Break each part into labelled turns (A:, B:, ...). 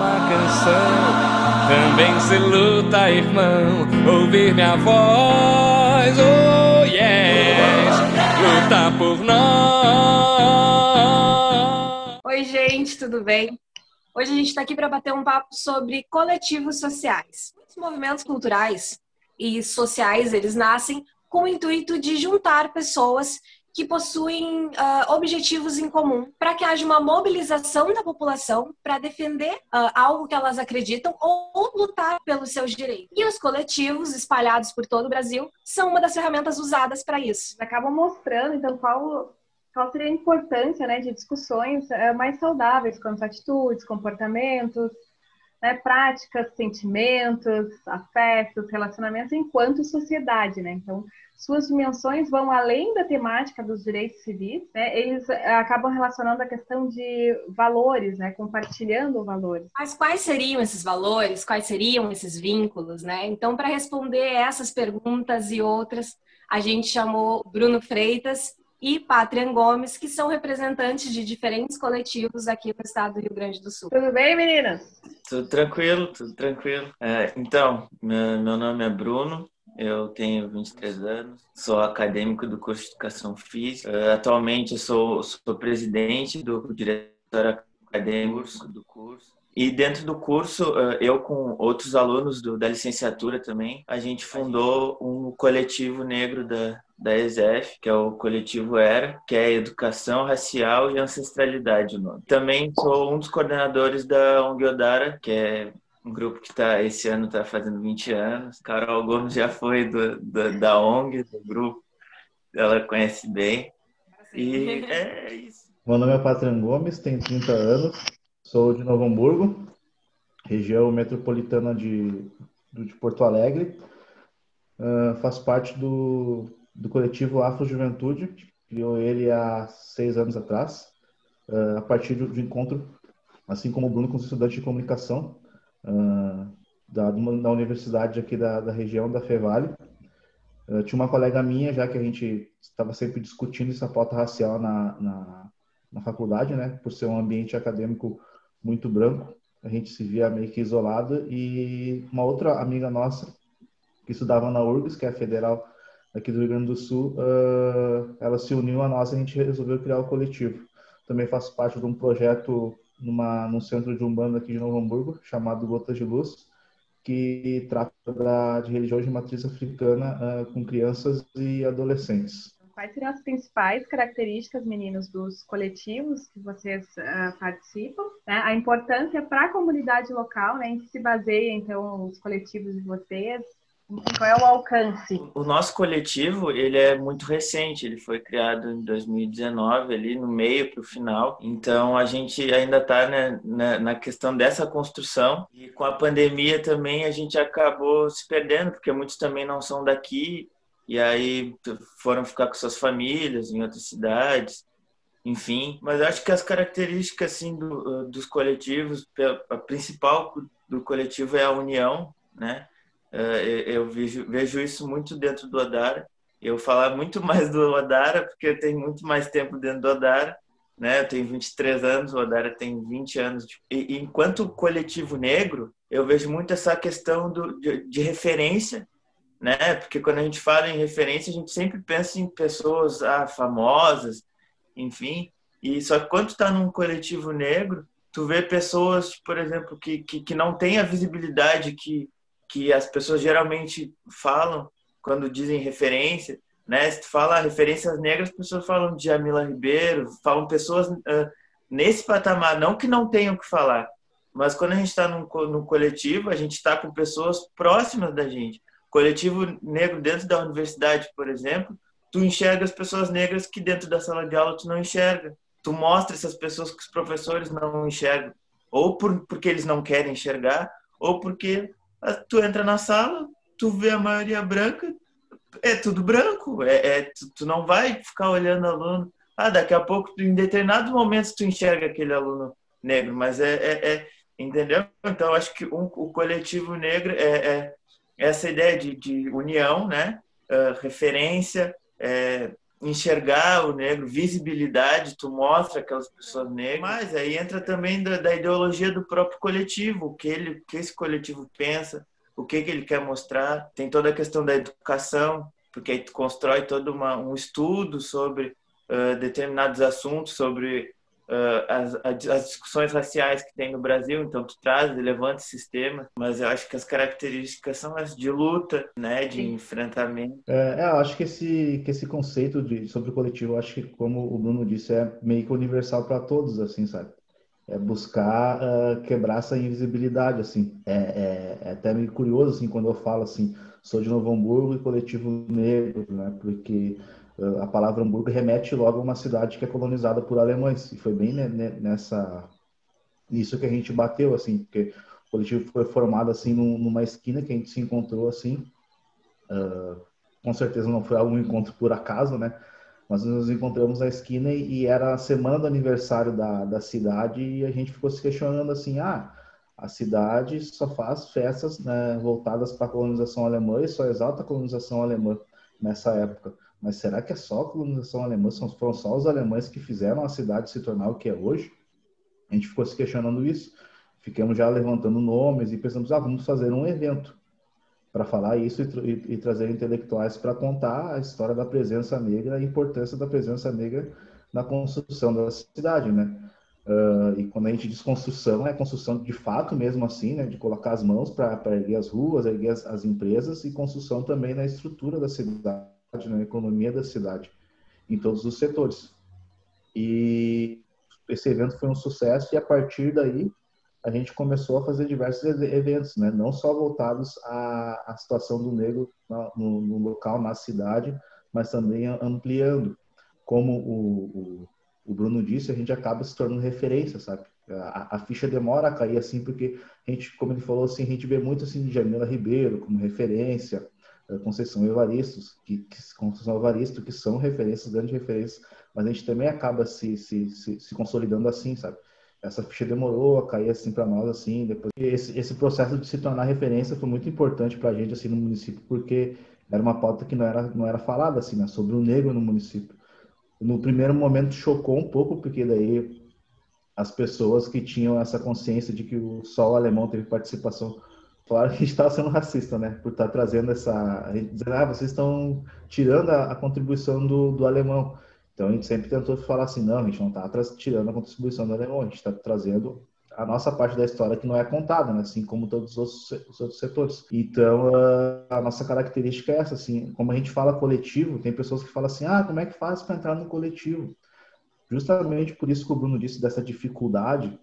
A: uma canção, também se luta, irmão, ouvir minha voz, oh yes, luta por nós.
B: Oi, gente, tudo bem? Hoje a gente está aqui para bater um papo sobre coletivos sociais. Os movimentos culturais e sociais, eles nascem com o intuito de juntar pessoas que possuem uh, objetivos em comum para que haja uma mobilização da população para defender uh, algo que elas acreditam ou, ou lutar pelos seus direitos. E os coletivos espalhados por todo o Brasil são uma das ferramentas usadas para isso.
C: Acabam mostrando, então, qual, qual seria a importância né, de discussões uh, mais saudáveis quanto a atitudes, comportamentos, né, práticas, sentimentos, afetos, relacionamentos enquanto sociedade, né? Então, suas dimensões vão além da temática dos direitos civis, né? eles eh, acabam relacionando a questão de valores, né? compartilhando valores.
B: Mas quais seriam esses valores? Quais seriam esses vínculos? Né? Então, para responder essas perguntas e outras, a gente chamou Bruno Freitas e Patrian Gomes, que são representantes de diferentes coletivos aqui no estado do Rio Grande do Sul.
C: Tudo bem, meninas?
D: Tudo tranquilo, tudo tranquilo. É, então, meu nome é Bruno, eu tenho 23 anos, sou acadêmico do curso de Educação Física. Uh, atualmente sou, sou presidente do diretor acadêmico do curso. E dentro do curso, uh, eu com outros alunos do, da licenciatura também, a gente fundou um coletivo negro da, da ESEF, que é o coletivo ERA, que é Educação Racial e Ancestralidade o nome. Também sou um dos coordenadores da ONG Odara, que é um grupo que tá, esse ano está fazendo 20 anos. Carol Gomes já foi do, do, da ONG, do grupo, ela conhece bem. E é isso.
E: Meu nome é Patran Gomes, tenho 30 anos, sou de Novo Hamburgo, região metropolitana de, de Porto Alegre. Uh, faço parte do, do coletivo Afro Juventude, criou ele há seis anos atrás, uh, a partir do, do encontro, assim como o Bruno, com os estudantes de comunicação, uh, da, da universidade aqui da, da região da Fevale. Uh, tinha uma colega minha, já que a gente estava sempre discutindo essa pauta racial na, na, na, faculdade, né? Por ser um ambiente acadêmico muito branco, a gente se via meio que isolado. E uma outra amiga nossa, que estudava na URGS, que é a federal aqui do Rio Grande do Sul, uh, ela se uniu a nós e a gente resolveu criar o coletivo. Também faço parte de um projeto numa, num centro de umbanda aqui de Novo Hamburgo, chamado Gotas de Luz, que trata da, de religião de matriz africana uh, com crianças e adolescentes.
C: Quais seriam as principais características, meninos, dos coletivos que vocês uh, participam? Né? A importância para a comunidade local, né, em que se baseia, então, os coletivos de vocês? Qual é o alcance?
D: O nosso coletivo, ele é muito recente, ele foi criado em 2019, ali no meio para o final. Então, a gente ainda está né, na, na, questão dessa construção. E com a pandemia também, a gente acabou se perdendo, porque muitos também não são daqui. E aí foram ficar com suas famílias em outras cidades. Enfim, mas acho que as características assim, do, dos coletivos, a principal do coletivo é a união, né? Eh, eu vejo, vejo isso muito dentro do Odara. Eu falar muito mais do Odara, porque eu tenho muito mais tempo dentro do Odara. Né? Eu tenho 23 anos, o Odara tem 20 anos. E, enquanto coletivo negro, eu vejo muito essa questão do, de, de referência, né? Porque quando a gente fala em referência, a gente sempre pensa em pessoas ah, famosas, enfim. E só que quando tu tá num coletivo negro, tu vê pessoas, por exemplo, que, que, que não têm a visibilidade que, que as pessoas geralmente falam quando dizem referência, né? Se tu fala referências negras, as pessoas falam de Jamila Ribeiro, falam pessoas uh, nesse patamar, não que não tenham que falar, mas quando a gente está num, num coletivo, a gente está com pessoas próximas da gente. Coletivo negro dentro da universidade, por exemplo, tu enxerga as pessoas negras que dentro da sala de aula tu não enxerga. Tu mostra essas pessoas que os professores não enxergam, ou por, porque eles não querem enxergar, ou porque tu entra na sala, tu vê a maioria branca, é tudo branco, é, é tu, tu, não vai ficar olhando aluno. Ah, daqui a pouco, em determinados momentos, tu enxerga aquele aluno negro, mas é, é, é entendeu? Então, acho que um, o coletivo negro é, é essa ideia de, de união, né? Uh, referência, é, enxergar o negro, visibilidade, tu mostra aquelas pessoas negras, mas aí entra também da, da ideologia do próprio coletivo, o que ele, que esse coletivo pensa, o que, que ele quer mostrar. Tem toda a questão da educação, porque aí tu constrói todo uma, um estudo sobre uh, determinados assuntos, sobre uh, as, as, discussões raciais que tem no Brasil, então tu traz, levanta esse sistema, mas eu acho que as características são as de luta, né, de Sim. enfrentamento.
E: É, eu acho que esse, que esse conceito de, sobre o coletivo, eu acho que, como o Bruno disse, é meio que universal para todos, assim, sabe? É buscar uh, quebrar essa invisibilidade, assim. É, é, é, até meio curioso, assim, quando eu falo, assim, sou de Novo Hamburgo e coletivo negro, né? Porque a palavra Hamburgo remete logo a uma cidade que é colonizada por alemães. E foi bem nessa nisso que a gente bateu, assim, porque o coletivo foi formado assim numa esquina que a gente se encontrou assim. Uh, com certeza não foi algum encontro por acaso, né? Mas nos encontramos na esquina e, era a semana do aniversário da, da cidade e a gente ficou se questionando assim, ah, a cidade só faz festas né, voltadas para a colonização alemã e só exalta a colonização alemã nessa época. Mas será que é só a colonização alemã? Foram só os alemães que fizeram a cidade se tornar o que é hoje? A gente ficou se questionando isso. Ficamos já levantando nomes e pensamos, ah, vamos fazer um evento para falar isso e, e, e, trazer intelectuais para contar a história da presença negra, a importância da presença negra na construção da cidade, né? Uh, e quando a gente diz construção, é construção de fato mesmo assim, né? De colocar as mãos para erguer as ruas, erguer as, as empresas e construção também na estrutura da cidade na economia da cidade, em todos os setores. E esse evento foi um sucesso e a partir daí a gente começou a fazer diversos eventos, né? não só voltados à, à situação do negro no, no, local, na cidade, mas também ampliando. Como o, o, o, Bruno disse, a gente acaba se tornando referência, sabe? A, a, ficha demora a cair assim, porque a gente, como ele falou, assim, a gente vê muito assim Jamila Ribeiro como referência, Conceição Evaristo, que, que, Conceição Evaristo, que são referências, grandes referências, mas a gente também acaba se, se, se, se consolidando assim, sabe? Essa ficha demorou a cair assim para nós, assim, depois esse, esse processo de se tornar referência foi muito importante para a gente assim no município, porque era uma pauta que não era não era falada assim, né? sobre o negro no município. No primeiro momento chocou um pouco, porque daí as pessoas que tinham essa consciência de que o sol alemão teve participação Claro que a gente estava sendo racista, né? Por estar tá trazendo essa. Dizendo, ah, vocês estão tirando a, a contribuição do, do, alemão. Então a gente sempre tentou falar assim: não, a gente não está tirando a contribuição do alemão, a gente está trazendo a nossa parte da história que não é contada, né? assim como todos os outros, os outros setores. Então, a nossa característica é essa, assim, como a gente fala coletivo, tem pessoas que falam assim, ah, como é que faz para entrar no coletivo? Justamente por isso que o Bruno disse dessa dificuldade,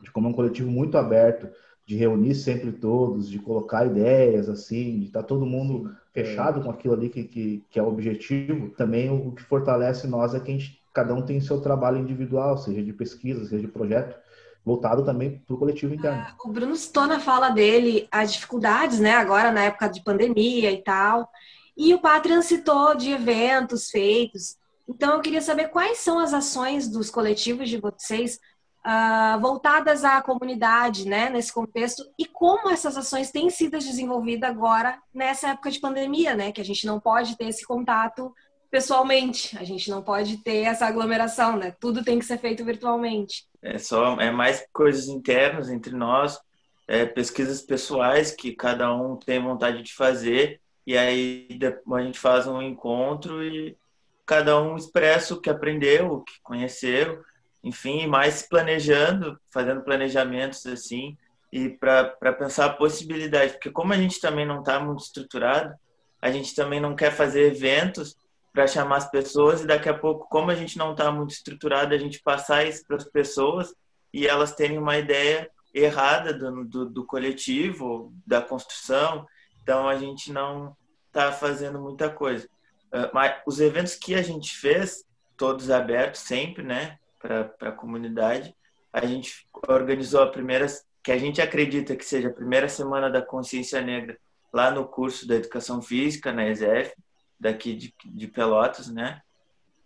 E: de como é um coletivo muito aberto, de reunir sempre todos, de colocar ideias, assim, de estar tá todo mundo fechado é. com aquilo ali que, que, que, é o objetivo. Também o, que fortalece nós é que a gente, cada um tem seu trabalho individual, seja de pesquisa, seja de projeto, voltado também para o coletivo interno.
B: Ah, o Bruno citou na fala dele as dificuldades, né, agora na época de pandemia e tal, e o Patrian citou de eventos feitos. Então, eu queria saber quais são as ações dos coletivos de vocês uh, voltadas à comunidade, né, nesse contexto, e como essas ações têm sido desenvolvidas agora nessa época de pandemia, né, que a gente não pode ter esse contato pessoalmente, a gente não pode ter essa aglomeração, né, tudo tem que ser feito virtualmente.
D: É só é mais coisas internas entre nós, é, pesquisas pessoais que cada um tem vontade de fazer e aí a gente faz um encontro e cada um expressa o que aprendeu, o que conheceu enfim, mais planejando, fazendo planejamentos assim, e para pensar a possibilidade, porque como a gente também não está muito estruturado, a gente também não quer fazer eventos para chamar as pessoas e daqui a pouco, como a gente não está muito estruturado, a gente passar isso para as pessoas e elas terem uma ideia errada do, do, do coletivo, da construção, então a gente não está fazendo muita coisa. Ah, mas os eventos que a gente fez, todos abertos sempre, né? Para a comunidade. A gente organizou a primeira, que a gente acredita que seja a primeira semana da consciência negra lá no curso da educação física, na ESEF, daqui de, de Pelotas, né?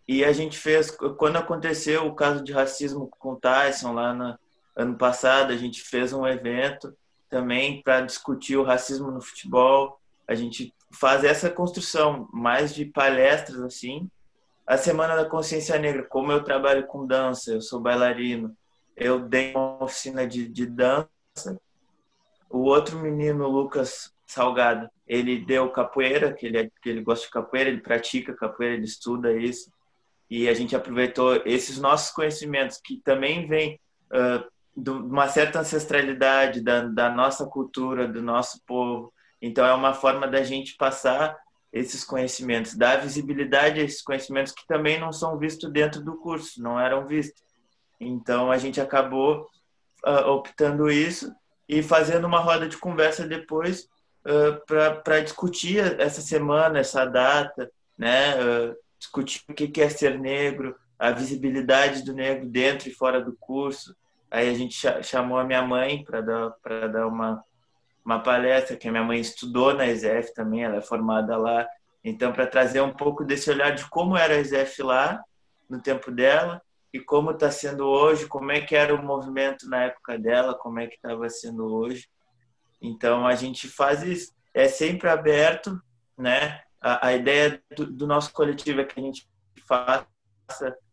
D: E a gente fez, quando aconteceu o caso de racismo com o Tyson lá no ano passado, a gente fez um evento também para discutir o racismo no futebol. A gente faz essa construção mais de palestras assim, a Semana da Consciência Negra, como eu trabalho com dança, eu sou bailarino, eu dei uma oficina de, de dança. O outro menino, Lucas Salgado, ele deu capoeira, que ele, é, que ele gosta de capoeira, ele pratica capoeira, ele estuda isso. E a gente aproveitou esses nossos conhecimentos, que também vêm uh, de uma certa ancestralidade da, da nossa cultura, do nosso povo. Então, é uma forma da gente passar esses conhecimentos, dar visibilidade a esses conhecimentos que também não são vistos dentro do curso, não eram vistos. Então a gente acabou uh, optando isso e fazendo uma roda de conversa depois uh, para discutir essa semana, essa data, né? Uh, discutir o que é ser negro, a visibilidade do negro dentro e fora do curso. Aí a gente chamou a minha mãe para dar dar uma uma palestra que a minha mãe estudou na ESEF também, ela é formada lá. Então, para trazer um pouco desse olhar de como era a ESEF lá, no tempo dela, e como está sendo hoje, como é que era o movimento na época dela, como é que estava sendo hoje. Então, a gente faz isso. É sempre aberto, né? A, a ideia do, do, nosso coletivo é que a gente faça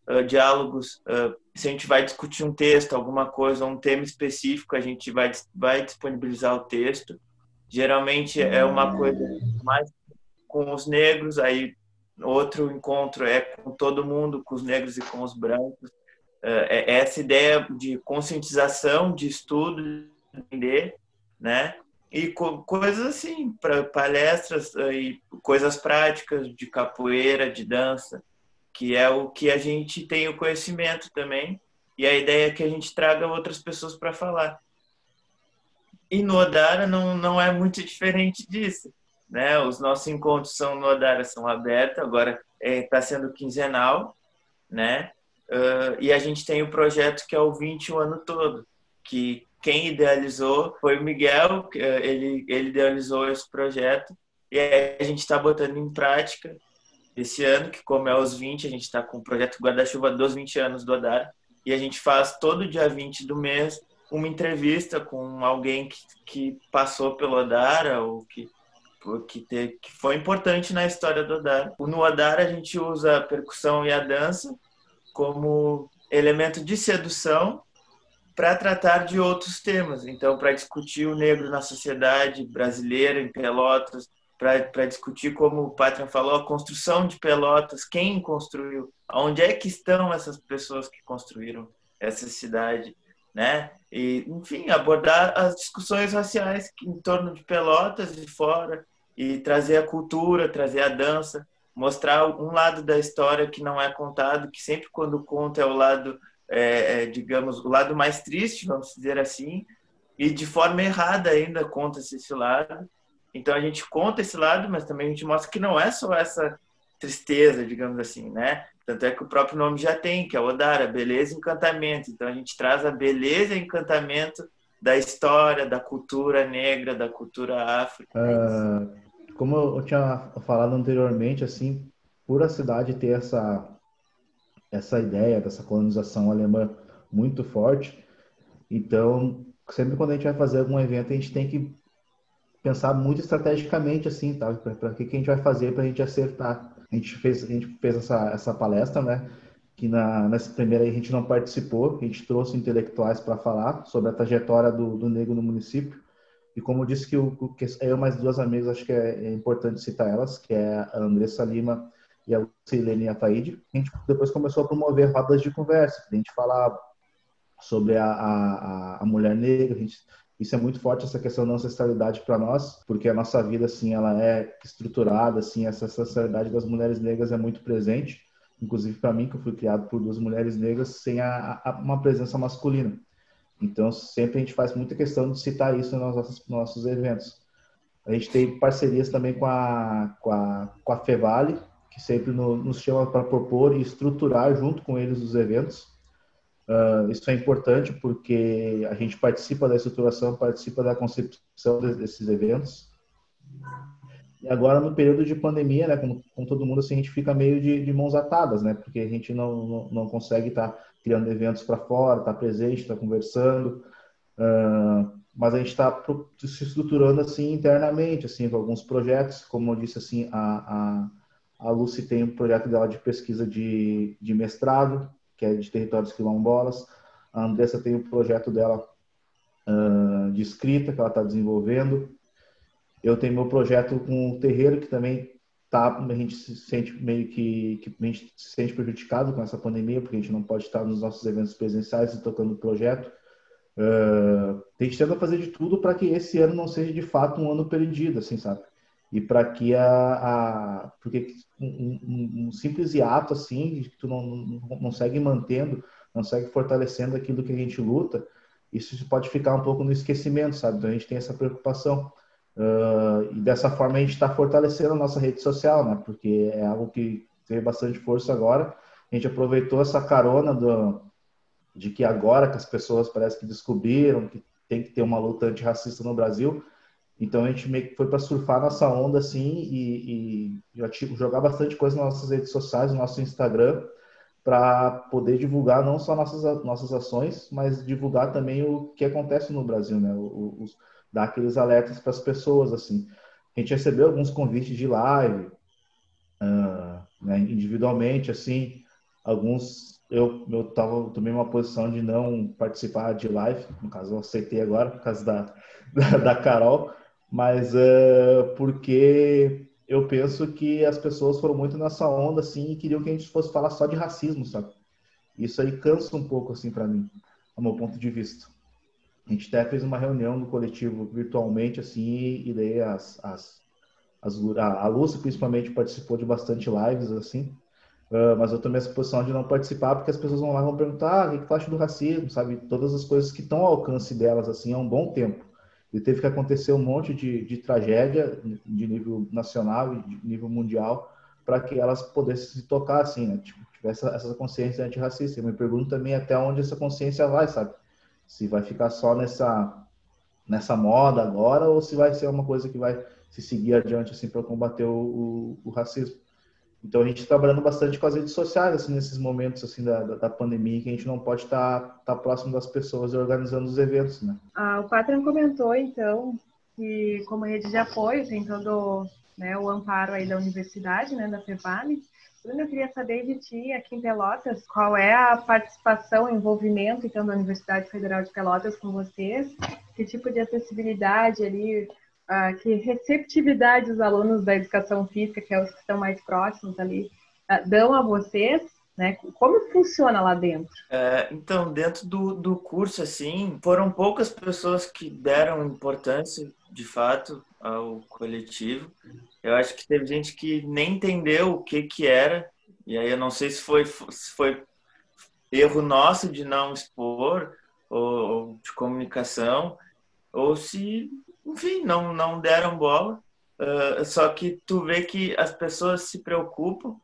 D: uh, diálogos uh, se a gente vai discutir um texto, alguma coisa, um tema específico, a gente vai, vai disponibilizar o texto. Geralmente é uma coisa mais com os negros, aí outro encontro é com todo mundo, com os negros e com os brancos. É, é essa ideia de conscientização, de estudo, de entender, né? E coisas assim, para palestras e coisas práticas de capoeira, de dança que é o que a gente tem o conhecimento também, e a ideia é que a gente traga outras pessoas para falar. E no Odara não, não é muito diferente disso. Né? Os nossos encontros são no Odara são abertos, agora está é, tá sendo quinzenal, né? Uh, e a gente tem o projeto que é o 20 o ano todo, que quem idealizou foi o Miguel, ele, ele idealizou esse projeto, e a gente está botando em prática esse ano, que como é os 20, a gente está com o projeto Guarda-Chuva dos 20 anos do Odara, e a gente faz todo dia 20 do mês uma entrevista com alguém que, que passou pelo Odara ou que, que, te, que foi importante na história do Odara. No Odara a gente usa a percussão e a dança como elemento de sedução para tratar de outros temas. Então, para discutir o negro na sociedade brasileira, em Pelotas, para discutir, como o Patria falou, a construção de Pelotas, quem construiu, onde é que estão essas pessoas que construíram essa cidade, né? E, enfim, abordar as discussões raciais em torno de Pelotas e fora, e trazer a cultura, trazer a dança, mostrar um lado da história que não é contado, que sempre quando conta é o lado, é, é, digamos, o lado mais triste, vamos dizer assim, e de forma errada ainda conta-se esse lado, então a gente conta esse lado, mas também a gente mostra que não é só essa tristeza, digamos assim, né? Tanto é que o próprio nome já tem, que é Odara, beleza e encantamento. Então a gente traz a beleza e encantamento da história, da cultura negra, da cultura afro.
E: Uh, como eu tinha falado anteriormente, assim, por a cidade ter essa essa ideia dessa colonização alemã muito forte, então sempre quando a gente vai fazer algum evento a gente tem que pensar muito estrategicamente assim, tá? Para que, que a gente vai fazer para a gente acertar. A gente fez, a gente fez essa, essa palestra, né? Que na, nessa primeira a gente não participou, a gente trouxe intelectuais para falar sobre a trajetória do, do negro no município. E como eu disse que, o, que eu mais duas amigas, acho que é, é, importante citar elas, que é a Andressa Lima e a Silene Ataíde. A gente depois começou a promover rodas de conversa, a gente falava sobre a, a, a mulher negra, a gente isso é muito forte essa questão da ancestralidade para nós, porque a nossa vida assim ela é estruturada, assim essa ancestralidade das mulheres negras é muito presente, inclusive para mim que eu fui criado por duas mulheres negras sem a, a, uma presença masculina. Então sempre a gente faz muita questão de citar isso nos nossos, nossos eventos. A gente tem parcerias também com a com a, com a Fevale, que sempre no, nos chama para propor e estruturar junto com eles os eventos. Uh, isso é importante porque a gente participa da estruturação, participa da concepção desses eventos. E agora, no período de pandemia, né, como todo mundo, assim, a gente fica meio de, de mãos atadas, né, porque a gente não, não, não consegue estar tá criando eventos para fora, estar tá presente, estar tá conversando. Uh, mas a gente está se estruturando assim internamente, assim, com alguns projetos, como eu disse, assim, a, a, A Lucy tem um projeto dela de pesquisa de, de mestrado, que é de territórios quilombolas. A Andressa tem o um projeto dela uh, de escrita, que ela está desenvolvendo. Eu tenho meu projeto com o terreiro, que também tá, a gente se sente meio que, que a gente se sente prejudicado com essa pandemia, porque a gente não pode estar nos nossos eventos presenciais e tocando o projeto. Uh, a gente tenta fazer de tudo para que esse ano não seja de fato um ano perdido, assim, sabe? E para que a, a porque um, um, um, simples hiato assim, que tu não, não, segue mantendo, não segue fortalecendo aquilo que a gente luta, isso pode ficar um pouco no esquecimento, sabe? Então a gente tem essa preocupação. Uh, e dessa forma a gente está fortalecendo a nossa rede social, né? Porque é algo que teve bastante força agora. A gente aproveitou essa carona do, de que agora que as pessoas parece que descobriram que tem que ter uma luta antirracista no Brasil, então a gente meio que foi para surfar nossa onda assim e, e jogar bastante coisa nas nossas redes sociais, no nosso Instagram, para poder divulgar não só nossas, nossas ações, mas divulgar também o que acontece no Brasil, né? O, os, dar aqueles alertas para as pessoas, assim. A gente recebeu alguns convites de live, uh, né, individualmente, assim, alguns eu, eu tava, tomei uma posição de não participar de live, no caso eu aceitei agora, por causa da, da, da Carol, mas uh, porque eu penso que as pessoas foram muito nessa onda assim e queriam que a gente fosse falar só de racismo, sabe? Isso aí cansa um pouco assim para mim, a meu ponto de vista. A gente até fez uma reunião no coletivo virtualmente assim e daí as, as, as a, a Lúcia principalmente participou de bastante lives assim. Uh, mas eu tomei essa posição de não participar porque as pessoas vão lá e vão perguntar ah, o que tu acha do racismo, sabe? Todas as coisas que estão ao alcance delas assim há um bom tempo. E teve que acontecer um monte de, de tragédia de nível nacional e de nível mundial para que elas pudessem se tocar assim, né? Tipo, tivesse essa, consciência antirracista. Eu me pergunto também até onde essa consciência vai, sabe? Se vai ficar só nessa nessa moda agora ou se vai ser uma coisa que vai se seguir adiante assim para combater o, o, o racismo. Então a gente está trabalhando bastante com as redes sociais assim nesses momentos assim da, da, pandemia que a gente não pode estar tá, tá próximo das pessoas e organizando os eventos, né?
C: Ah, o Patran comentou então que como rede de apoio tem todo né, o amparo aí da universidade, né, da FEVALE. Bruno, eu queria saber de ti aqui em Pelotas, qual é a participação, envolvimento então da Universidade Federal de Pelotas com vocês, que tipo de acessibilidade ali ah, que receptividade os alunos da educação física, que é os que estão mais próximos ali, ah, dão a vocês? Né? Como funciona lá dentro?
D: É, então, dentro do, do curso, assim, foram poucas pessoas que deram importância, de fato, ao coletivo. Eu acho que teve gente que nem entendeu o que que era, e aí eu não sei se foi, se foi erro nosso de não expor, ou, ou de comunicação, ou se enfim, não, não deram bola. Uh, só que tu vê que as pessoas se preocupam,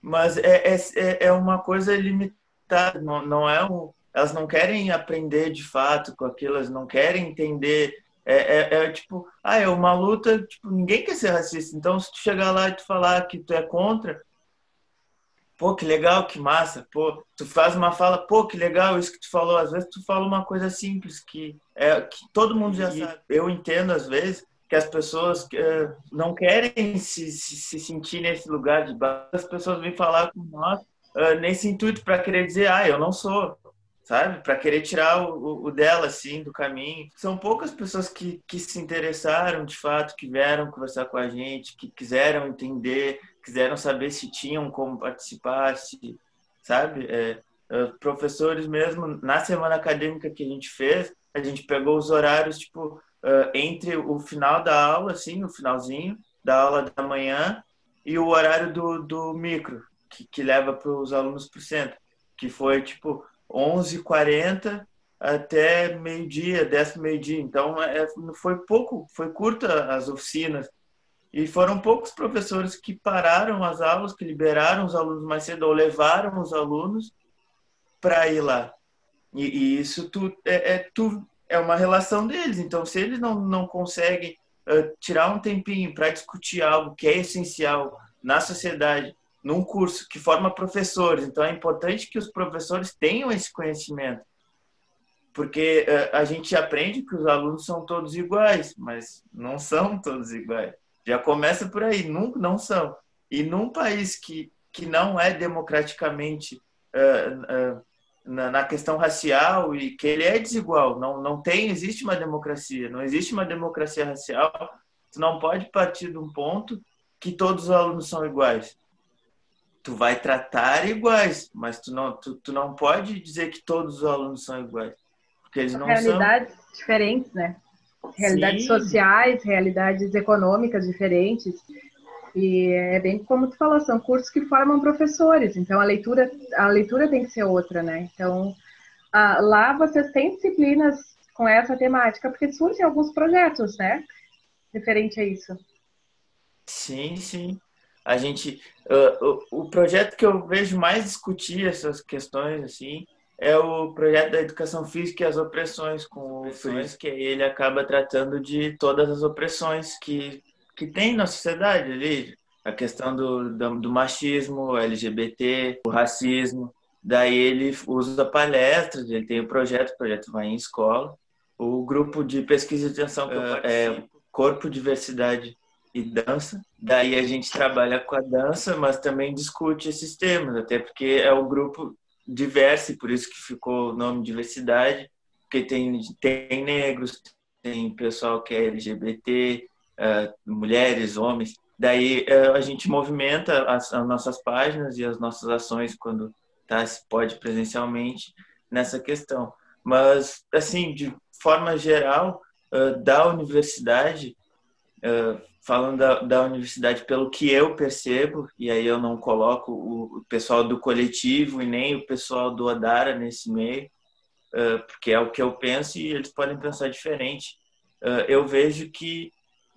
D: mas é, é, é uma coisa limitada, não, não é um, elas não querem aprender de fato com aquilo, elas não querem entender. É, é, é, tipo, ah, é uma luta, tipo, ninguém quer ser racista. Então, se tu chegar lá e tu falar que tu é contra, pô, que legal, que massa, pô, tu faz uma fala, pô, que legal isso que tu falou. Às vezes tu fala uma coisa simples que é que todo mundo já e sabe. Eu entendo às vezes que as pessoas uh, não querem se, se, se, sentir nesse lugar de baixo. As pessoas vêm falar com nós uh, nesse intuito para querer dizer, ah, eu não sou, sabe? Para querer tirar o, o, dela assim do caminho. São poucas pessoas que, que se interessaram de fato, que vieram conversar com a gente, que quiseram entender quiseram saber se tinham como participar, se, sabe? É, é, professores mesmo, na semana acadêmica que a gente fez, a gente pegou os horários, tipo, uh, entre o final da aula, assim, o finalzinho da aula da manhã e o horário do, do micro, que, que leva para os alunos para o centro, que foi, tipo, 11h40 até meio-dia, 10 meio-dia. Então, é, foi pouco, foi curta as oficinas. E foram poucos professores que pararam as aulas, que liberaram os alunos mais cedo ou levaram os alunos para ir lá. E, e, isso tu, é, é, tu, é uma relação deles. Então, se eles não, não conseguem uh, tirar um tempinho para discutir algo que é essencial na sociedade, num curso que forma professores, então é importante que os professores tenham esse conhecimento. Porque uh, a gente aprende que os alunos são todos iguais, mas não são todos iguais. Já começa por aí, nunca não são. E num país que, que não é democraticamente uh, uh, na, na, questão racial e que ele é desigual, não, não tem, existe uma democracia, não existe uma democracia racial, tu não pode partir de um ponto que todos os alunos são iguais. Tu vai tratar iguais, mas tu não, tu, tu não pode dizer que todos os alunos são iguais. Porque eles não
C: Realidades são. diferentes, né? Realidades Sim. sociais, realidades econômicas diferentes. E é bem como tu falou, são cursos que formam professores, então a leitura, a leitura tem que ser outra, né? Então, lá vocês têm disciplinas com essa temática, porque surgem alguns projetos, né? Referente a isso.
D: Sim, sim. A gente, uh, o, o projeto que eu vejo mais discutir essas questões, assim, é o projeto da educação física e as opressões com o Fritz, que ele acaba tratando de todas as opressões que que tem na sociedade ali, a questão do, do, do machismo, LGBT, o racismo. Daí ele usa palestras, ele tem o projeto, o projeto vai em escola. O grupo de pesquisa e extensão é, é Corpo, Diversidade e Dança. Daí a gente trabalha com a dança, mas também discute esses temas, até porque é o grupo diverso, por isso que ficou o nome diversidade, porque tem, tem negros, tem pessoal que é LGBT, uh, mulheres, homens. Daí uh, a gente movimenta as, as, nossas páginas e as nossas ações quando tá, se pode presencialmente nessa questão. Mas, assim, de forma geral, uh, da universidade, falando da, da, universidade pelo que eu percebo, e aí eu não coloco o, pessoal do coletivo e nem o pessoal do Odara nesse meio, porque é o que eu penso e eles podem pensar diferente. eu vejo que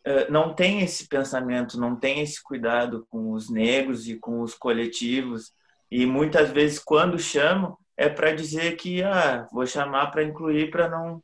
D: eh, não tem esse pensamento, não tem esse cuidado com os negros e com os coletivos. E muitas vezes, quando chamam, é para dizer que ah, vou chamar para incluir para não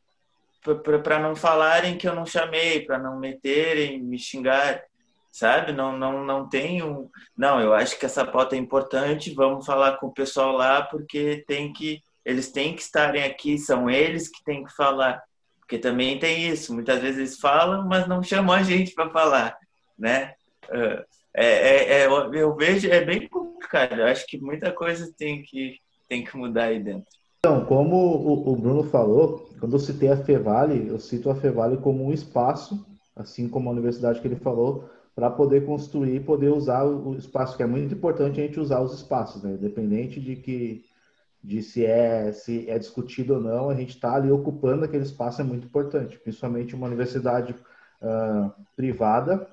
D: para não falarem que eu não chamei, para não meterem, me xingar, sabe? Não, não, não tenho. Não, eu acho que essa pauta é importante. Vamos falar com o pessoal lá porque tem que eles têm que estarem aqui, são eles que têm que falar. Porque também tem isso, muitas vezes eles falam, mas não chamam a gente para falar, né? É, é, é, eu vejo, é bem complicado. Eu acho que muita coisa tem que, tem que mudar aí dentro.
E: Então, como o, o Bruno falou, quando eu citei a Fevale, eu cito a Fevale como um espaço, assim como a universidade que ele falou, para poder construir, poder usar o espaço, que é muito importante a gente usar os espaços, né? Independente de que de se é, se é discutido ou não, a gente está ali ocupando aquele espaço é muito importante, principalmente uma universidade uh, privada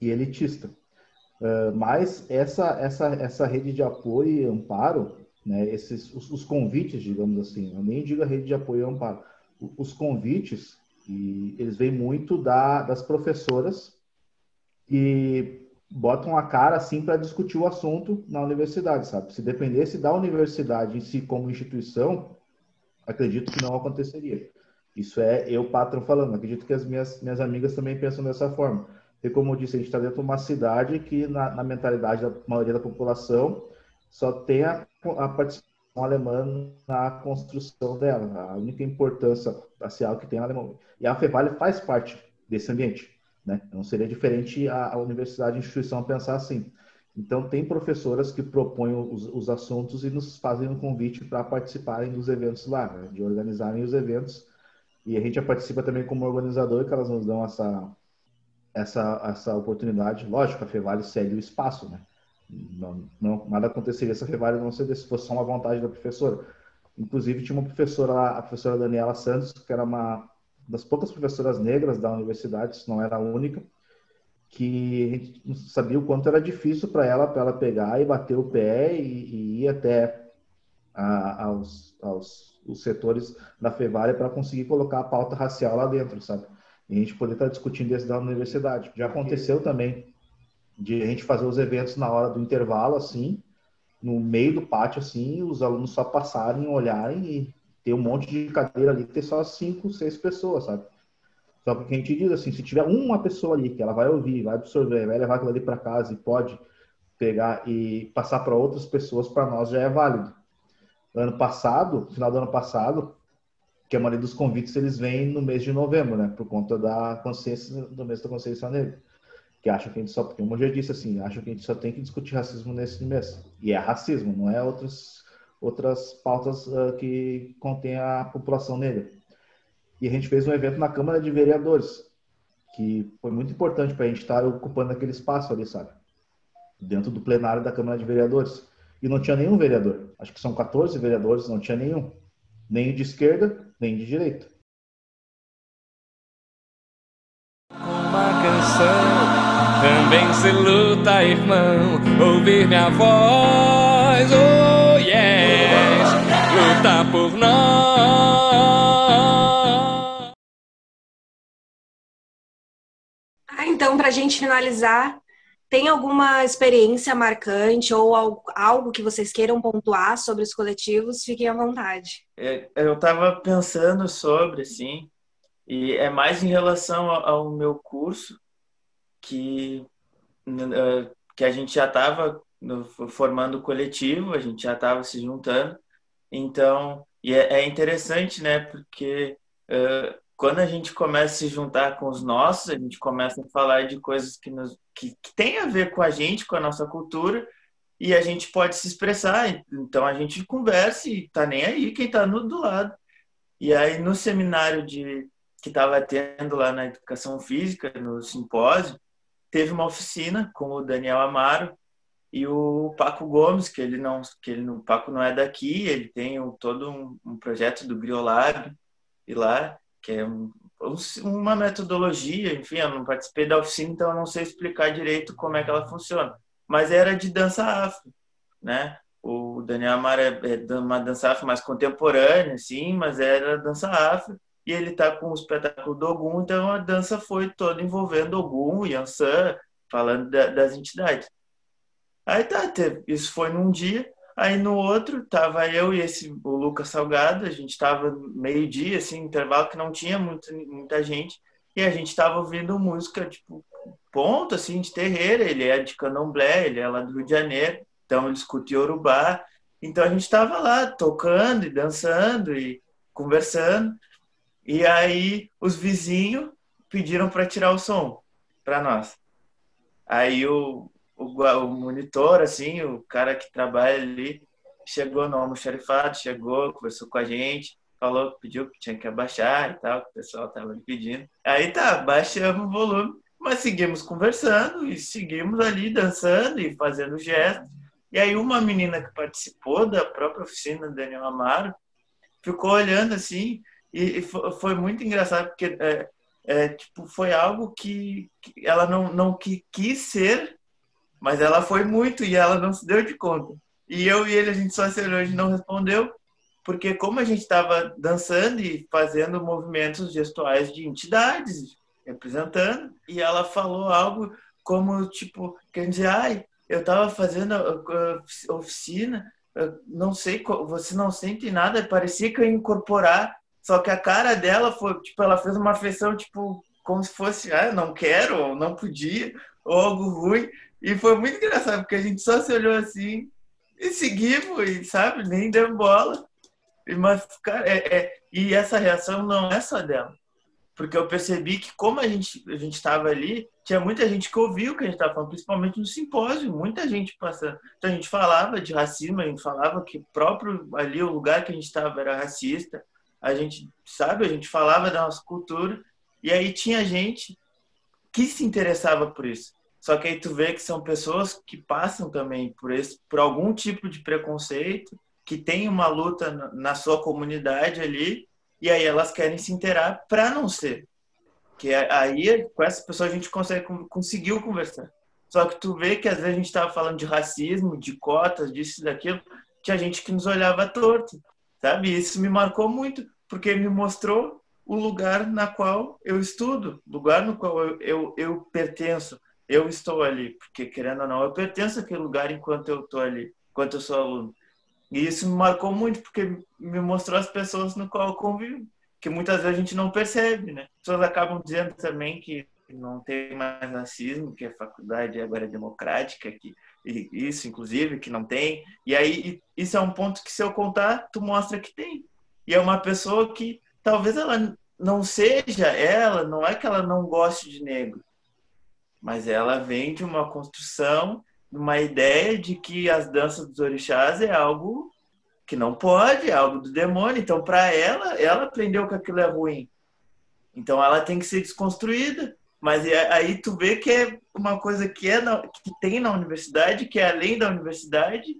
E: e elitista. Uh, mas essa, essa, essa rede de apoio e amparo, né, esses, os, os, convites, digamos assim, eu nem digo a rede de apoio e amparo, os convites, e eles vêm muito da, das professoras e botam a cara assim para discutir o assunto na universidade, sabe? Se dependesse da universidade em si como instituição, acredito que não aconteceria. Isso é eu, patrão, falando. Acredito que as minhas, minhas amigas também pensam dessa forma. E como eu disse, a gente está dentro de uma cidade que, na, na, mentalidade da maioria da população, só tem a, a participação alemã na construção dela. A única importância racial que tem a alemã. E a Fevale faz parte desse ambiente. Né? Não seria diferente a, a universidade a instituição pensar assim. Então, tem professoras que propõem os, os assuntos e nos fazem um convite para participarem dos eventos lá, né? de organizarem os eventos. E a gente já participa também como organizador, que elas nos dão essa, essa, essa oportunidade. Lógico, a Fevale cede o espaço, né? Não, não, nada aconteceria se a Fevale não cedesse, se fosse só uma vontade da professora. Inclusive, tinha uma professora lá, a professora Daniela Santos, que era uma das poucas professoras negras da universidade, se não era a única, que a gente sabia o quanto era difícil para ela, para ela pegar e bater o pé e, e ir até a, aos, aos os setores da Fevale para conseguir colocar a pauta racial lá dentro, sabe? E a gente poder estar tá discutindo isso da universidade. Já aconteceu também de a gente fazer os eventos na hora do intervalo, assim, no meio do pátio, assim, os alunos só passarem, olharem e ter um monte de cadeira ali, ter só cinco, seis pessoas, sabe? Só que a gente diz assim, se tiver uma pessoa ali que ela vai ouvir, vai absorver, vai levar aquilo ali para casa e pode pegar e passar para outras pessoas, para nós já é válido. Ano passado, final do ano passado, que a maioria dos convites eles vêm no mês de novembro, né? Por conta da consciência, do mês da consciência negra. Que acham que a gente só, como eu já disse assim, acham que a gente só tem que discutir racismo nesse mês. E é racismo, não é outras, outras pautas uh, que contém a população negra. E a gente fez um evento na Câmara de Vereadores, que foi muito importante para a gente estar ocupando aquele espaço ali, sabe? Dentro do plenário da Câmara de Vereadores. E não tinha nenhum vereador. Acho que são 14 vereadores, não tinha nenhum. Nem de esquerda, nem de direita.
A: Uma canção também se luta, irmão. Ouvir minha voz, oh yes, luta por nós.
B: Ah, então, para a gente finalizar, tem alguma experiência marcante ou algo que vocês queiram pontuar sobre os coletivos? Fiquem à vontade.
D: É, eu estava pensando sobre, assim, e é mais em relação ao meu curso, que, é, que a gente já estava formando coletivo, a gente já estava se juntando. Então, e é, é interessante, né, porque uh, quando a gente começa a se juntar com os nossos, a gente começa a falar de coisas que, nos, que, que tem a ver com a gente, com a nossa cultura, e a gente pode se expressar. Então a gente conversa e tá nem aí quem tá no, do lado. E aí no seminário de que estava tendo lá na educação física, no simpósio, teve uma oficina com o Daniel Amaro e o Paco Gomes, que ele não, que ele, o Paco não é daqui, ele tem todo um, um, projeto do Griolab e lá, que é um, uma metodologia, enfim, eu não participei da oficina, então eu não sei explicar direito como é que ela funciona, mas era de dança afro, né? O Daniel Amaro é, é uma dança afro mais contemporânea, sim, mas era dança afro e ele tá com o espetáculo do Ogum, então a dança foi toda envolvendo Ogum, Yansan, falando da, das entidades. Aí tá, teve, isso foi num dia, aí no outro tava eu e esse o Lucas Salgado, a gente tava meio-dia, assim, intervalo que não tinha muita, muita gente, e a gente tava ouvindo música, tipo, ponto, assim, de terreira, ele é de candomblé, ele é lá do Rio de Janeiro, então ele escuta Yorubá, então a gente tava lá tocando e dançando e conversando, e aí os vizinhos pediram para tirar o som para nós. Aí o, o, o, monitor, assim, o cara que trabalha ali, chegou no almoxarifado, chegou, conversou com a gente, falou, pediu que tinha que abaixar e tal, que o pessoal tava pedindo. Aí tá, baixamos o volume, mas seguimos conversando e seguimos ali dançando e fazendo gestos. E aí uma menina que participou da própria oficina, Daniel Amaro, ficou olhando assim, e, foi muito engraçado, porque é, é, tipo, foi algo que, que ela não, não que, quis ser, mas ela foi muito e ela não se deu de conta. E eu e ele, a gente só se olhou não respondeu, porque como a gente estava dançando e fazendo movimentos gestuais de entidades, representando, e ela falou algo como, tipo, quer dizer, ai, eu estava fazendo a, a oficina, não sei, você não sente nada, parecia que eu ia incorporar só que a cara dela foi, tipo, ela fez uma feição, tipo, como se fosse, ah, não quero, ou não podia, ou algo ruim. E foi muito engraçado, porque a gente só se olhou assim e seguimos, e sabe, nem deu bola. Mas, cara, é, é, e essa reação não é só dela. Porque eu percebi que, como a gente a estava ali, tinha muita gente que ouvia o que a gente estava falando, principalmente no simpósio, muita gente passando. Então a gente falava de racismo, a gente falava que próprio ali o lugar que a gente estava era racista, a gente, sabe, a gente falava da nossa cultura, e aí tinha gente que se interessava por isso. Só que aí tu vê que são pessoas que passam também por esse, por algum tipo de preconceito, que tem uma luta na sua comunidade ali, e aí elas querem se interar para não ser. Que é, aí com essas pessoas a gente consegue conseguiu conversar. Só que tu vê que às vezes a gente estava falando de racismo, de cotas, disso e daquilo, tinha gente que nos olhava torto sabe? Isso me marcou muito, porque me mostrou o lugar na qual eu estudo, lugar no qual eu, eu, eu pertenço, eu estou ali, porque querendo ou não, eu pertenço àquele lugar enquanto eu estou ali, enquanto eu sou aluno. E isso me marcou muito, porque me mostrou as pessoas no qual eu convivo, que muitas vezes a gente não percebe, né? As pessoas acabam dizendo também que não tem mais racismo, que a faculdade agora é democrática, que isso, inclusive, que não tem. E aí, isso é um ponto que, se eu contar, tu mostra que tem. E é uma pessoa que talvez ela não seja ela, não é que ela não goste de negro. mas ela vem de uma construção, uma ideia de que as danças dos orixás é algo que não pode, é algo do demônio. Então, para ela, ela aprendeu que aquilo é ruim. Então, ela tem que ser desconstruída. Mas aí tu vê que é uma coisa que, é na, que tem na universidade, que é além da universidade,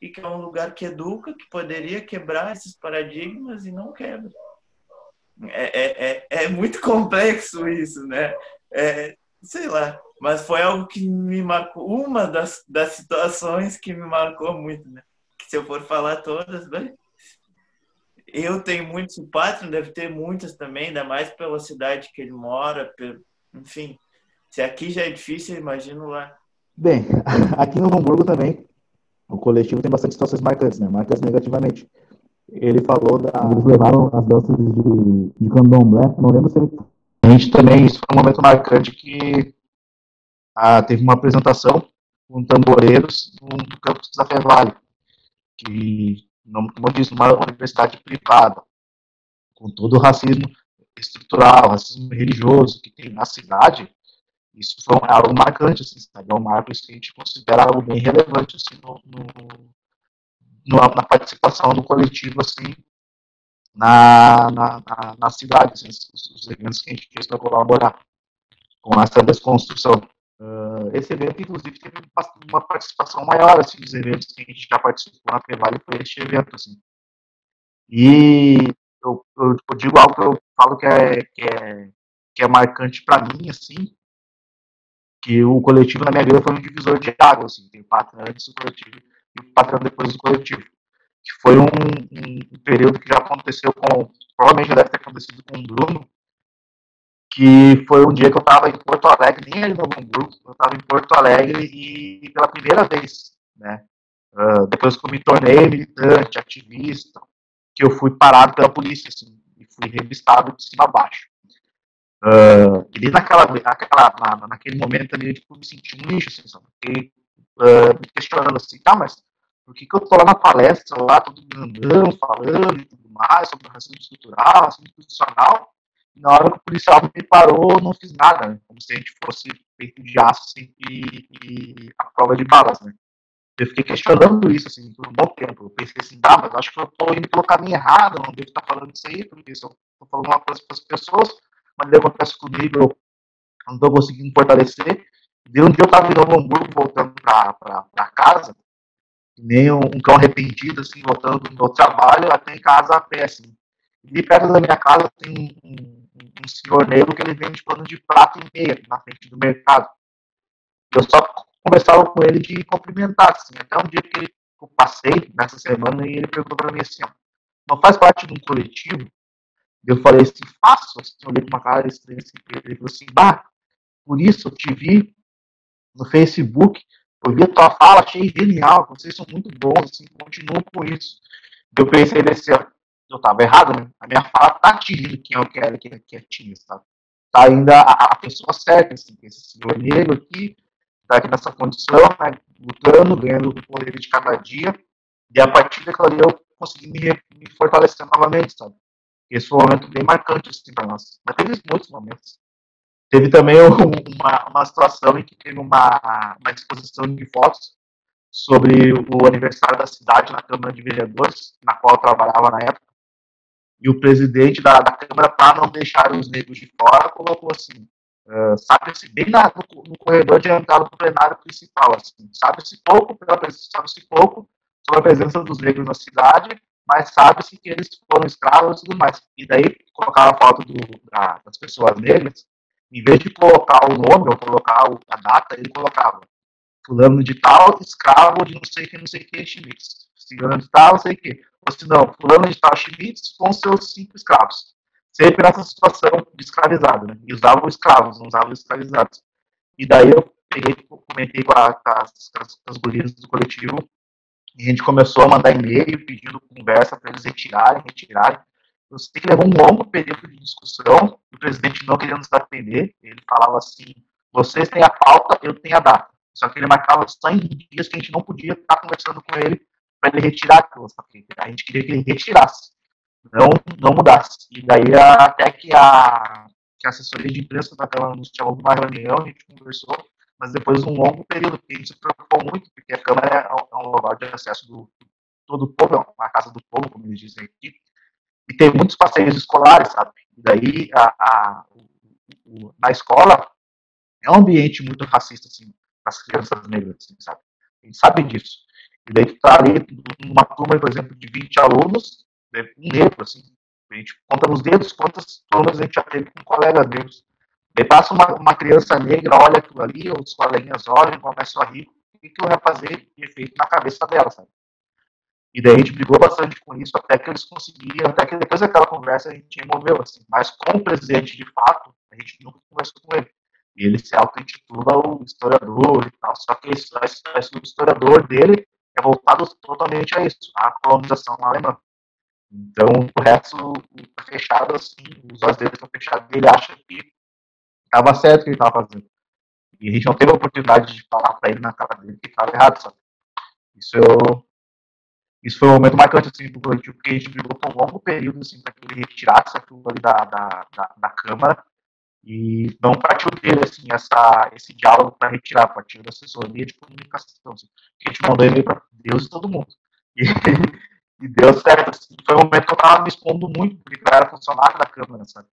D: e que é um lugar que educa, que poderia quebrar esses paradigmas e não quebra. É, é, é, é muito complexo isso, né? É, sei lá, mas foi algo que me marcou, uma das, das situações que me marcou muito, né? Que se eu for falar todas, né? eu tenho muitos, o deve ter muitas também, ainda mais pela cidade que ele mora, enfim. Se aqui já é difícil, imagino lá.
E: Bem, aqui no Hamburgo também, o coletivo tem bastante situações marcantes, né? Marcantes negativamente. Ele falou da... Eles levaram as danças de, de candomblé, não lembro se ele... A gente também, isso foi um momento marcante que ah, teve uma apresentação com tamboreiros no campus da Fevale, que, como eu disse, uma universidade privada, com todo o racismo estrutural, racismo religioso que tem na cidade, isso foi algo marcante, assim, sabe? É um marco que a gente considera algo bem relevante, assim, no, no, na participação do coletivo, assim, na, na, na, na cidade, assim, os, os, eventos que a gente fez para colaborar com essa desconstrução. Uh, esse evento, inclusive, teve uma participação maior, assim, dos eventos que a gente já participou na Prevale foi este evento, assim. E eu, eu, eu, digo algo que eu falo que é, que é, que é marcante para mim, assim, que o coletivo na minha vida foi um divisor de água, assim, tem o patrão antes do coletivo e o patrão depois do coletivo. Que foi um, um, período que já aconteceu com, provavelmente já deve ter acontecido com o Bruno, que foi um dia que eu estava em Porto Alegre, nem ali no Hamburgo, eu estava em Porto Alegre e pela primeira vez, né, uh, depois que eu me tornei militante, ativista, que eu fui parado pela polícia, assim, fui revistado de cima a baixo. Uh, e naquela, naquela, na, naquele momento ali, eu tipo, me senti um lixo, assim, sabe? Fiquei uh, me questionando assim, tá, mas por que, que eu tô lá na palestra, lá, todo grandão, falando e tudo mais, sobre racismo estrutural, racismo institucional, e na hora que o policial me parou, não fiz nada, né? Como se a gente fosse feito de aço, assim, e, e a prova de balas, né? Eu fiquei questionando isso, assim, por um bom tempo. Eu pensei assim, tá, mas acho que eu tô indo pelo caminho errado, não devo estar falando isso aí, porque se eu tô falando uma coisa para as pessoas, mas acontece comigo, eu não estou conseguindo fortalecer. De um dia eu estava em Novo Hamburgo, voltando para casa, nem um, um, cão arrependido, assim, voltando do meu trabalho até em casa a pé, assim. E perto da minha casa tem um, um, um senhor negro que ele vende pano de prato e meia na frente do mercado. Eu só conversava com ele de cumprimentar, assim, até um dia que eu passei nessa semana e ele perguntou para mim assim, ó, não faz parte de um coletivo? Eu falei assim, faço. Assim, olhei com uma cara estranha assim, ele falou assim, bah, por isso eu te vi no Facebook, eu vi a tua fala, achei genial, vocês são muito bons, assim, continuo com isso. Eu pensei nesse eu tava errado, né? A minha fala tá atingindo quem eu quero que, que atinja, sabe? Tá ainda a, a, pessoa certa, assim, esse senhor negro aqui, tá aqui nessa condição, né, lutando, ganhando o poder de cada dia, e a partir daquilo ali eu consegui me, me fortalecer novamente, sabe? Esse foi um momento bem marcante assim, para nós. Mas teve muitos momentos. Teve também uma, uma situação em que teve uma, uma exposição de fotos sobre o aniversário da cidade na Câmara de Vereadores, na qual eu trabalhava na época. E o presidente da, da Câmara, para não deixar os negros de fora, colocou assim: uh, sabe-se bem na, no, no, corredor entrada do plenário principal, assim, sabe-se pouco, sabe-se pouco sobre a presença dos negros na cidade mas sabe-se que eles foram escravos e tudo mais. E daí colocava a foto do, da, das pessoas negras, em vez de colocar o nome ou colocar a data, ele colocava fulano de tal, escravo de não sei que, não sei que, Schmitz. Fulano de tal, não sei que. Ou se não, fulano de tal, Schmitz com seus cinco escravos. Sempre nessa situação de escravizado, né? E usavam escravos, não usavam escravizados. E daí eu peguei, comentei com, a, com as, com as, gurias do coletivo e a gente começou a mandar e-mail pedindo conversa para eles retirarem, retirarem. Eu sei que levou um longo período de discussão, o presidente não queria nos atender, ele falava assim, vocês têm a pauta, eu tenho a data. Só que ele marcava só em dias que a gente não podia estar conversando com ele para ele retirar aquilo, a gente queria que ele retirasse, não, não mudasse. E daí até que a, que a assessoria de imprensa da Câmara nos chamou uma reunião, a gente conversou, mas depois de um longo período, porque a gente se preocupou muito, porque a Câmara é um, é lugar de acesso do todo o povo, é uma casa do povo, como eles dizem aqui, e tem muitos passeios escolares, sabe? E daí, a, a, o, na escola, é um ambiente muito racista, assim, para as crianças negras, assim, sabe? Eles sabem disso. E daí tu tá ali numa turma, por exemplo, de 20 alunos, um negro, assim, a gente conta nos dedos quantas turmas a gente já teve com colegas negros. Daí passa uma, uma criança negra, olha aquilo ali, os coleguinhas olham, começam a rir, o que, que vai fazer efeito na cabeça dela, sabe? E daí a gente brigou bastante com isso, até que eles conseguiram, até que depois daquela conversa a gente removeu, assim. Mas com o presidente, de fato, a gente nunca conversou com ele. E ele se auto-intitula o historiador e tal, só que esse, esse, o historiador dele é voltado totalmente a isso, a colonização alemã. Então, o resto tá fechado assim, os olhos dele estão fechados, ele acha que estava certo o que ele estava fazendo. E a gente não teve a oportunidade de falar para ele na cara dele que estava errado, sabe? Isso eu, isso foi um momento marcante assim, do coletivo, porque a gente brigou por um longo período assim, para que ele retirasse aquilo ali da, da, da, da Câmara e não partiu dele assim, essa, esse diálogo para retirar, partiu da assessoria de comunicação. Assim, a gente mandou e-mail para Deus e todo mundo. E, e deu certo. Assim, foi um momento que eu estava me expondo muito, porque eu era funcionário da Câmara, sabe?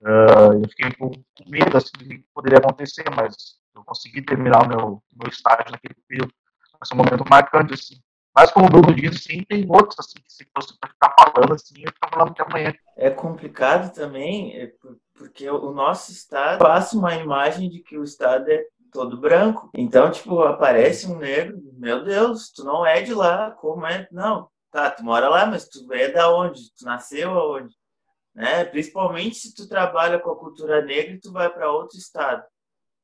E: Uh, eu fiquei com, medo assim, do que poderia acontecer, mas eu consegui terminar o meu, meu estágio naquele período. Foi um momento marcante, assim. Mas como o Bruno diz, sim, tem outros assim, que se fosse para ficar falando assim, eu ficar falando até amanhã.
D: É complicado também, é, porque o nosso estado passa uma imagem de que o estado é todo branco. Então, tipo, aparece um negro, meu Deus, tu não é de lá, como é? Não, tá, tu mora lá, mas tu é da onde? Tu nasceu aonde? Né? Principalmente se tu trabalha com a cultura negra e tu vai para outro estado.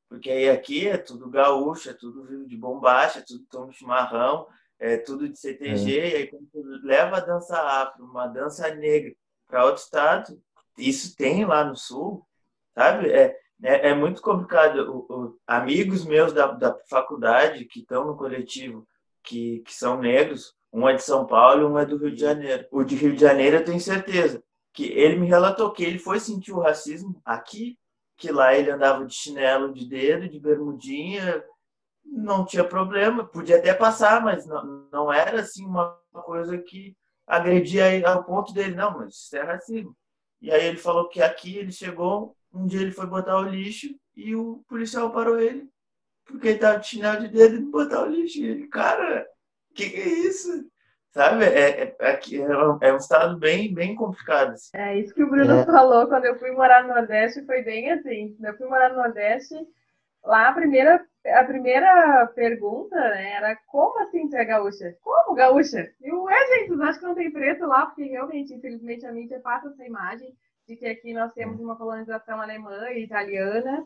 D: Porque aí aqui é tudo gaúcho, é tudo vivo de bombacha, é tudo toma chimarrão, é tudo de CTG, é. e aí quando tu leva a dança afro, uma dança negra para outro estado, isso tem lá no sul, sabe? É, é, é muito complicado. O, o, amigos meus da, da faculdade que estão no coletivo, que, que são negros, um é de São Paulo e um é do Rio de Janeiro. O de Rio de Janeiro eu tenho certeza que ele me relatou que ele foi sentir o racismo aqui, que lá ele andava de chinelo de dedo, de bermudinha, não tinha problema, podia até passar, mas não, não era assim uma coisa que agredia ao ponto dele, não, mas isso é racismo. E aí ele falou que aqui ele chegou, um dia ele foi botar o lixo e o policial parou ele, porque ele tava de chinelo de dedo e botar o lixo. E ele, cara, que que é isso? Sabe? É, é, é, é um estado bem, bem complicado. Assim.
C: É isso que o Bruno é. falou quando eu fui morar no Nordeste, foi bem assim. Quando eu fui morar no Nordeste, lá a primeira, a primeira pergunta né, era como assim tu é gaúcha? Como gaúcha? E o é, gente, vocês acham que não tem preto lá? Porque realmente, infelizmente, a mídia passa essa imagem de que aqui nós temos uma colonização alemã e italiana,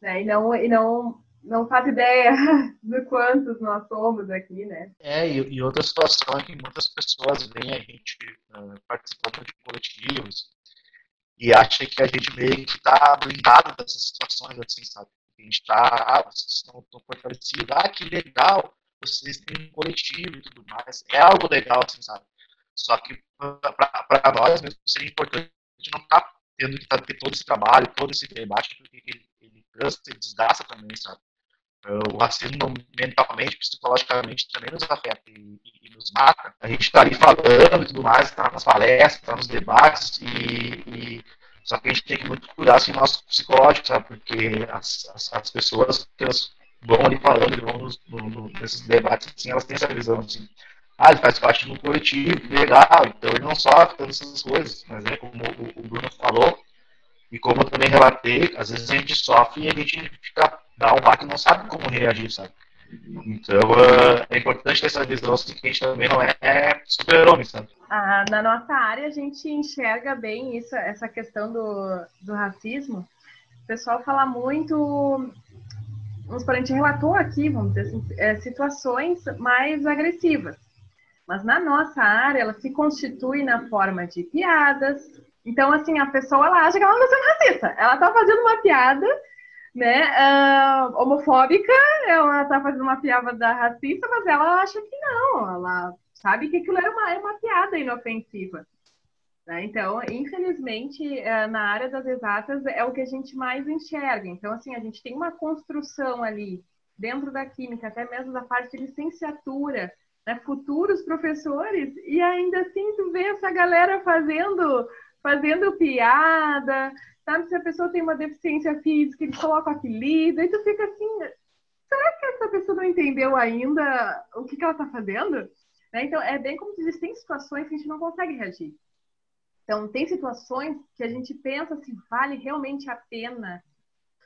C: né? E não, e não, não faz ideia de quantos nós somos aqui, né?
E: É, e, e outra situação é que muitas pessoas veem a gente uh, participando de coletivos e acham que a gente meio que está blindado dessas situações, assim, sabe? A gente está, ah, vocês estão, estão fortalecidos, ah, que legal, vocês têm um coletivo e tudo mais. É algo legal, assim, sabe? Só que para nós mesmo seria importante não estar tá tendo que tá, ter todo esse trabalho, todo esse debate, porque ele, ele cansa e desgasta também, sabe? O racismo mentalmente, psicologicamente também nos afeta e, e, e nos mata. A gente está ali falando e tudo mais, está nas palestras, está nos debates e, e só que a gente tem que muito cuidar assim, nosso psicológico, sabe? Porque as, as, as pessoas que elas vão ali falando, vão nos, no, no, nesses debates, assim, elas têm essa visão, assim. Ah, ele faz parte do coletivo, legal, então ele não sofre todas essas coisas, mas é como o, o Bruno falou, e como eu também relatei, às vezes a gente sofre e a gente fica, dá um baque não sabe como reagir, sabe? Então, uh, é importante ter essa visão assim, que a gente também não é, é super-homem, sabe?
C: Ah, na nossa área, a gente enxerga bem isso, essa questão do, do racismo. O pessoal fala muito. Vamos a gente relatou aqui, vamos dizer assim, é, situações mais agressivas. Mas na nossa área, ela se constitui na forma de piadas. Então, assim, a pessoa ela acha que ela não está sendo racista. Ela está fazendo uma piada né, uh, homofóbica, ela tá fazendo uma piada racista, mas ela acha que não, ela sabe que aquilo era uma, era uma piada inofensiva. Né? Então, infelizmente, é, na área das exatas é o que a gente mais enxerga. Então, assim, a gente tem uma construção ali dentro da química, até mesmo da parte de licenciatura, né? futuros professores, e ainda assim tu vê essa galera fazendo, fazendo piada, sabe? Se a pessoa tem uma deficiência física, eles colocam apelido, e tu fica assim, será que essa pessoa não entendeu ainda o que, que ela está fazendo? Né? Então, é bem como diz, tem situações que a gente não consegue reagir. Então, tem situações que a gente pensa se vale realmente a pena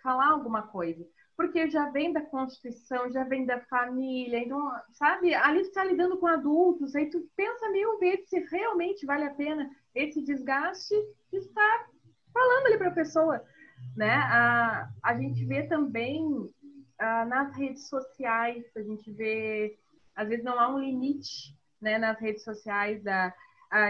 C: falar alguma coisa. Porque já vem da Constituição, já vem da família, então, sabe? Ali tu está lidando com adultos, aí tu pensa mil vezes se realmente vale a pena esse desgaste de estar falando ali para a pessoa. Né? A, a gente vê também ah, nas redes sociais, a gente vê, às vezes não há um limite né, nas redes sociais da,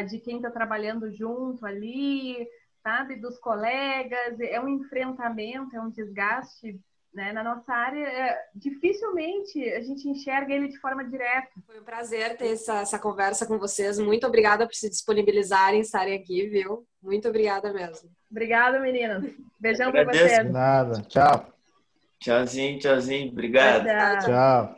C: de quem está trabalhando junto ali, sabe, dos colegas, é um enfrentamento, é um desgaste. Né? Na nossa área, é, dificilmente a gente enxerga ele de forma direta.
B: Foi um prazer ter essa, essa conversa com vocês. Muito obrigada por se disponibilizarem, estarem aqui, viu? Muito obrigada mesmo.
C: Obrigada, meninas. Beijão para vocês.
E: Nada. Tchau.
D: Tchauzinho, tchauzinho. Obrigado.
E: Tchau.